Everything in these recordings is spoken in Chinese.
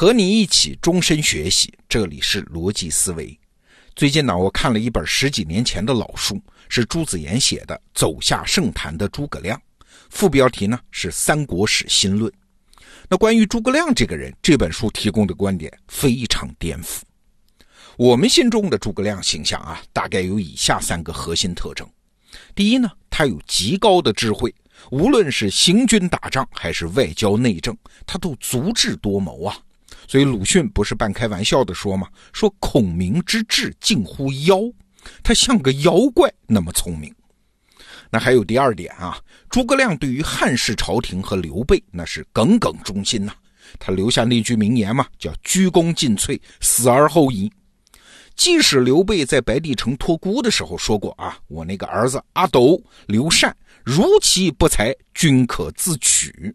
和你一起终身学习，这里是逻辑思维。最近呢，我看了一本十几年前的老书，是朱子岩写的《走下圣坛的诸葛亮》，副标题呢是《三国史新论》。那关于诸葛亮这个人，这本书提供的观点非常颠覆。我们心中的诸葛亮形象啊，大概有以下三个核心特征：第一呢，他有极高的智慧。无论是行军打仗还是外交内政，他都足智多谋啊。所以鲁迅不是半开玩笑的说吗？说孔明之智近乎妖，他像个妖怪那么聪明。那还有第二点啊，诸葛亮对于汉室朝廷和刘备那是耿耿忠心呐。他留下那句名言嘛，叫鞠躬尽瘁，死而后已。即使刘备在白帝城托孤的时候说过啊，我那个儿子阿斗、刘禅。如其不才，均可自取。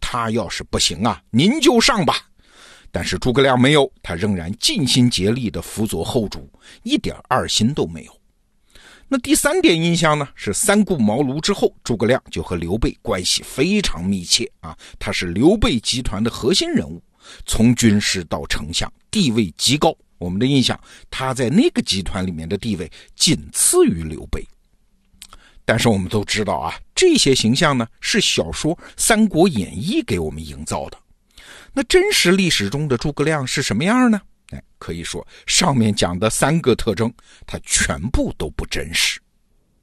他要是不行啊，您就上吧。但是诸葛亮没有，他仍然尽心竭力地辅佐后主，一点二心都没有。那第三点印象呢？是三顾茅庐之后，诸葛亮就和刘备关系非常密切啊。他是刘备集团的核心人物，从军师到丞相，地位极高。我们的印象，他在那个集团里面的地位仅次于刘备。但是我们都知道啊，这些形象呢是小说《三国演义》给我们营造的。那真实历史中的诸葛亮是什么样呢？哎，可以说上面讲的三个特征，他全部都不真实。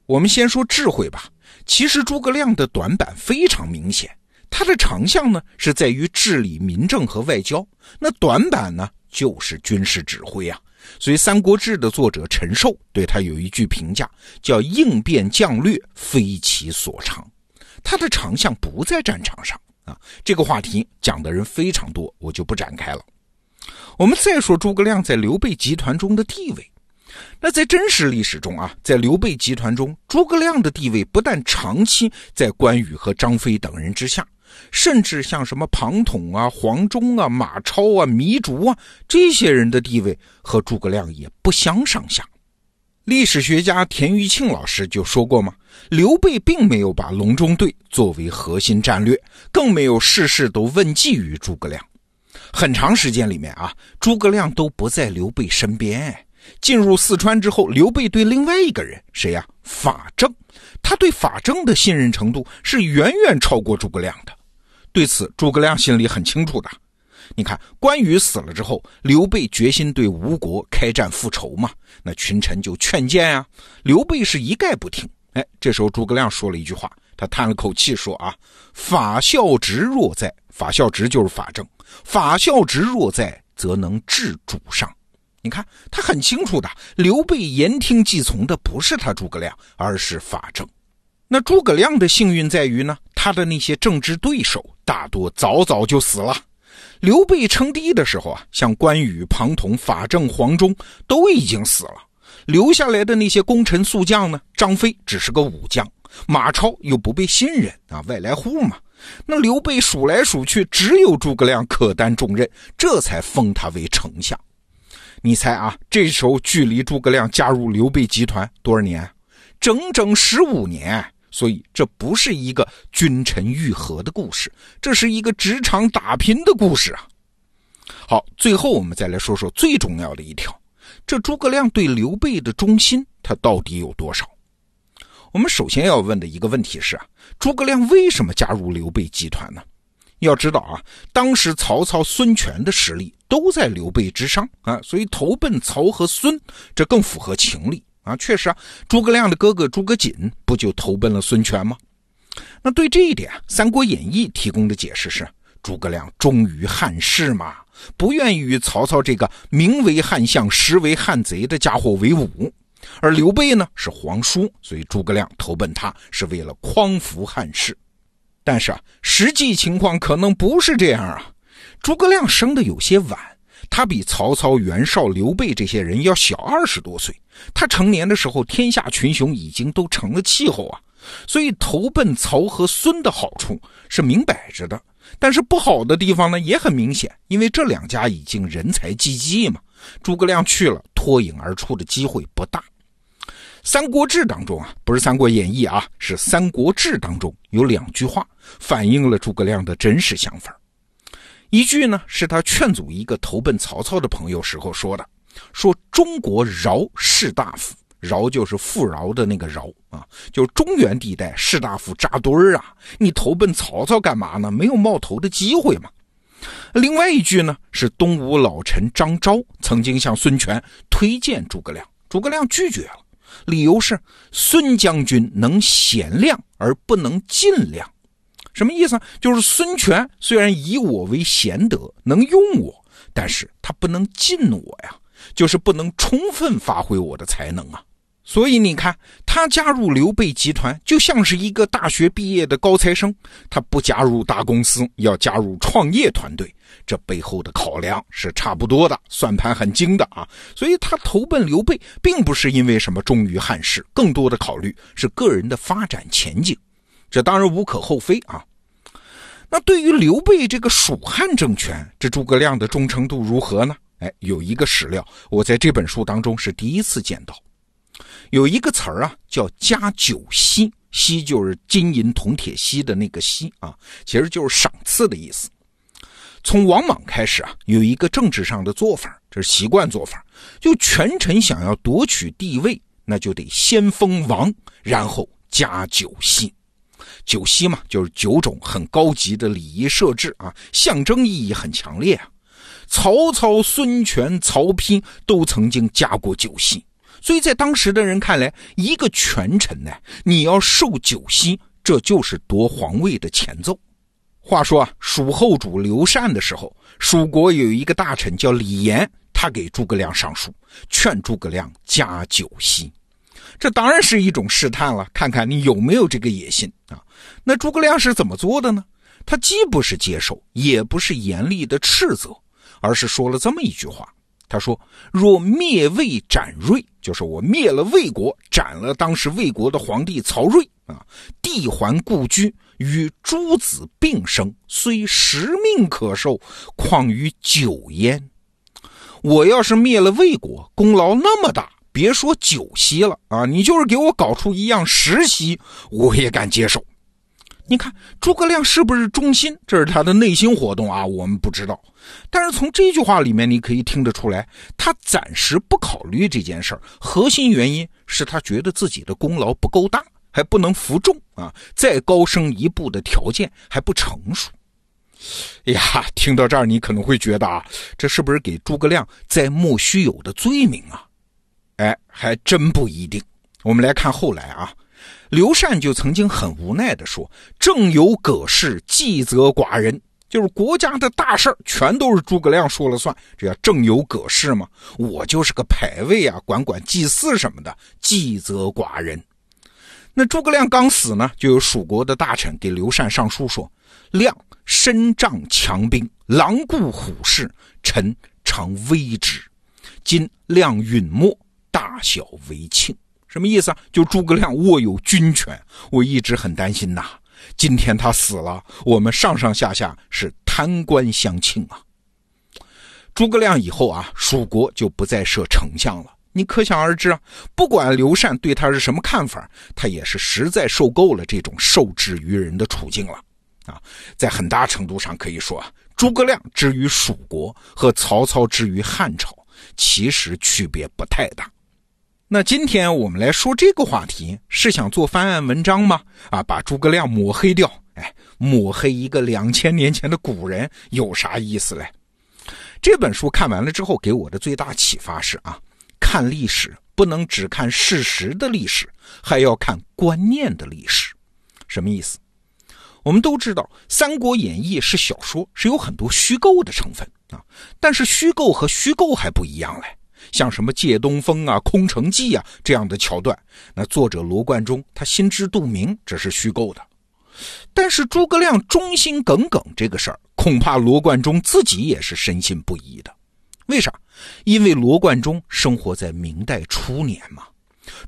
我们先说智慧吧。其实诸葛亮的短板非常明显，他的长项呢是在于治理民政和外交，那短板呢就是军事指挥啊。所以，《三国志》的作者陈寿对他有一句评价，叫“应变将略非其所长”。他的长项不在战场上啊。这个话题讲的人非常多，我就不展开了。我们再说诸葛亮在刘备集团中的地位。那在真实历史中啊，在刘备集团中，诸葛亮的地位不但长期在关羽和张飞等人之下。甚至像什么庞统啊、黄忠啊、马超啊、糜竺啊这些人的地位和诸葛亮也不相上下。历史学家田余庆老师就说过嘛，刘备并没有把隆中对作为核心战略，更没有事事都问计于诸葛亮。很长时间里面啊，诸葛亮都不在刘备身边。进入四川之后，刘备对另外一个人谁呀？法正，他对法正的信任程度是远远超过诸葛亮的。对此，诸葛亮心里很清楚的。你看，关羽死了之后，刘备决心对吴国开战复仇嘛，那群臣就劝谏啊，刘备是一概不听。哎，这时候诸葛亮说了一句话，他叹了口气说啊：“法孝直若在，法孝直就是法正，法孝直若在，则能治主上。”你看，他很清楚的，刘备言听计从的不是他诸葛亮，而是法正。那诸葛亮的幸运在于呢？他的那些政治对手大多早早就死了。刘备称帝的时候啊，像关羽、庞统、法正、黄忠都已经死了。留下来的那些功臣宿将呢？张飞只是个武将，马超又不被信任啊，外来户嘛。那刘备数来数去，只有诸葛亮可担重任，这才封他为丞相。你猜啊，这时候距离诸葛亮加入刘备集团多少年？整整十五年。所以这不是一个君臣愈合的故事，这是一个职场打拼的故事啊！好，最后我们再来说说最重要的一条：这诸葛亮对刘备的忠心，他到底有多少？我们首先要问的一个问题是啊，诸葛亮为什么加入刘备集团呢？要知道啊，当时曹操、孙权的实力都在刘备之上啊，所以投奔曹和孙，这更符合情理。啊，确实啊，诸葛亮的哥哥诸葛瑾不就投奔了孙权吗？那对这一点，《三国演义》提供的解释是：诸葛亮忠于汉室嘛，不愿意与曹操这个名为汉相、实为汉贼的家伙为伍。而刘备呢是皇叔，所以诸葛亮投奔他是为了匡扶汉室。但是啊，实际情况可能不是这样啊。诸葛亮生的有些晚，他比曹操、袁绍、刘备这些人要小二十多岁。他成年的时候，天下群雄已经都成了气候啊，所以投奔曹和孙的好处是明摆着的，但是不好的地方呢也很明显，因为这两家已经人才济济嘛，诸葛亮去了，脱颖而出的机会不大。《三国志》当中啊，不是《三国演义》啊，是《三国志》当中有两句话反映了诸葛亮的真实想法。一句呢是他劝阻一个投奔曹操的朋友时候说的，说中国饶士大夫，饶就是富饶的那个饶啊，就中原地带士大夫扎堆儿啊，你投奔曹操干嘛呢？没有冒头的机会嘛。另外一句呢是东吴老臣张昭曾经向孙权推荐诸葛亮，诸葛亮拒绝了，理由是孙将军能贤亮而不能尽量。什么意思？就是孙权虽然以我为贤德，能用我，但是他不能尽我呀，就是不能充分发挥我的才能啊。所以你看，他加入刘备集团，就像是一个大学毕业的高材生，他不加入大公司，要加入创业团队，这背后的考量是差不多的，算盘很精的啊。所以他投奔刘备，并不是因为什么忠于汉室，更多的考虑是个人的发展前景。这当然无可厚非啊。那对于刘备这个蜀汉政权，这诸葛亮的忠诚度如何呢？哎，有一个史料，我在这本书当中是第一次见到，有一个词儿啊，叫“加九锡”，锡就是金银铜铁锡的那个锡啊，其实就是赏赐的意思。从王莽开始啊，有一个政治上的做法，这是习惯做法，就权臣想要夺取帝位，那就得先封王，然后加九锡。九锡嘛，就是九种很高级的礼仪设置啊，象征意义很强烈啊。曹操、孙权、曹丕都曾经加过九锡，所以在当时的人看来，一个权臣呢，你要受九锡，这就是夺皇位的前奏。话说啊，蜀后主刘禅的时候，蜀国有一个大臣叫李严，他给诸葛亮上书，劝诸葛亮加九锡。这当然是一种试探了，看看你有没有这个野心啊。那诸葛亮是怎么做的呢？他既不是接受，也不是严厉的斥责，而是说了这么一句话：他说，若灭魏斩瑞，就是我灭了魏国，斩了当时魏国的皇帝曹睿啊，帝还故居，与诸子并生，虽十命可受，况于九焉？我要是灭了魏国，功劳那么大。别说九锡了啊，你就是给我搞出一样十锡，我也敢接受。你看诸葛亮是不是忠心？这是他的内心活动啊，我们不知道。但是从这句话里面，你可以听得出来，他暂时不考虑这件事儿。核心原因是他觉得自己的功劳不够大，还不能服众啊，再高升一步的条件还不成熟。哎呀，听到这儿，你可能会觉得啊，这是不是给诸葛亮在莫须有的罪名啊？哎，还真不一定。我们来看后来啊，刘禅就曾经很无奈地说：“政有葛氏，计则寡人，就是国家的大事儿全都是诸葛亮说了算，这叫政有葛氏嘛。我就是个牌位啊，管管祭祀什么的，计则寡人。”那诸葛亮刚死呢，就有蜀国的大臣给刘禅上书说：“亮身仗强兵，狼顾虎视，臣常危之。今亮陨没。”大小为庆，什么意思啊？就诸葛亮握有军权，我一直很担心呐。今天他死了，我们上上下下是贪官相庆啊。诸葛亮以后啊，蜀国就不再设丞相了。你可想而知啊，不管刘禅对他是什么看法，他也是实在受够了这种受制于人的处境了啊。在很大程度上可以说啊，诸葛亮之于蜀国和曹操之于汉朝，其实区别不太大。那今天我们来说这个话题，是想做翻案文章吗？啊，把诸葛亮抹黑掉？哎，抹黑一个两千年前的古人有啥意思嘞？这本书看完了之后，给我的最大启发是啊，看历史不能只看事实的历史，还要看观念的历史。什么意思？我们都知道，《三国演义》是小说，是有很多虚构的成分啊。但是虚构和虚构还不一样嘞。像什么借东风啊、空城计啊这样的桥段，那作者罗贯中他心知肚明这是虚构的。但是诸葛亮忠心耿耿这个事儿，恐怕罗贯中自己也是深信不疑的。为啥？因为罗贯中生活在明代初年嘛，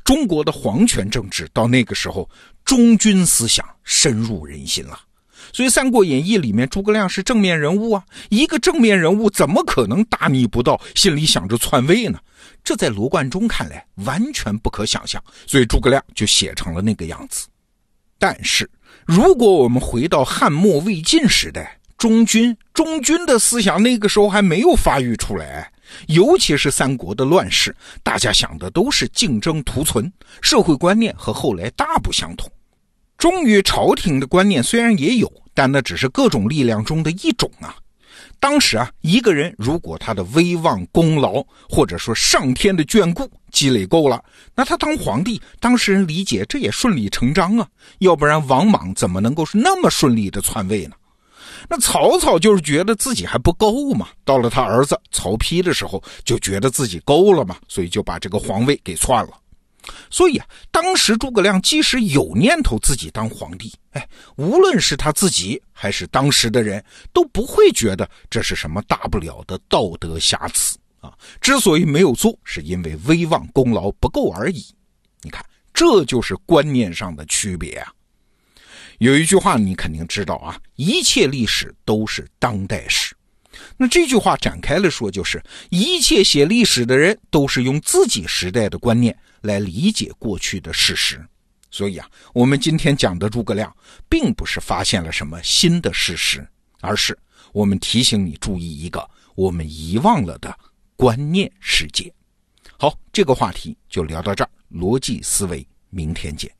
中国的皇权政治到那个时候，忠君思想深入人心了。所以，《三国演义》里面诸葛亮是正面人物啊，一个正面人物怎么可能大逆不道，心里想着篡位呢？这在罗贯中看来完全不可想象，所以诸葛亮就写成了那个样子。但是，如果我们回到汉末魏晋时代，忠君，忠君的思想那个时候还没有发育出来，尤其是三国的乱世，大家想的都是竞争图存，社会观念和后来大不相同。忠于朝廷的观念虽然也有，但那只是各种力量中的一种啊。当时啊，一个人如果他的威望、功劳，或者说上天的眷顾积累够了，那他当皇帝，当事人理解这也顺理成章啊。要不然王莽怎么能够是那么顺利的篡位呢？那曹操就是觉得自己还不够嘛。到了他儿子曹丕的时候，就觉得自己够了嘛，所以就把这个皇位给篡了。所以啊，当时诸葛亮即使有念头自己当皇帝，哎，无论是他自己还是当时的人，都不会觉得这是什么大不了的道德瑕疵啊。之所以没有做，是因为威望功劳不够而已。你看，这就是观念上的区别啊。有一句话你肯定知道啊，一切历史都是当代史。那这句话展开了说，就是一切写历史的人都是用自己时代的观念。来理解过去的事实，所以啊，我们今天讲的诸葛亮，并不是发现了什么新的事实，而是我们提醒你注意一个我们遗忘了的观念世界。好，这个话题就聊到这儿，逻辑思维，明天见。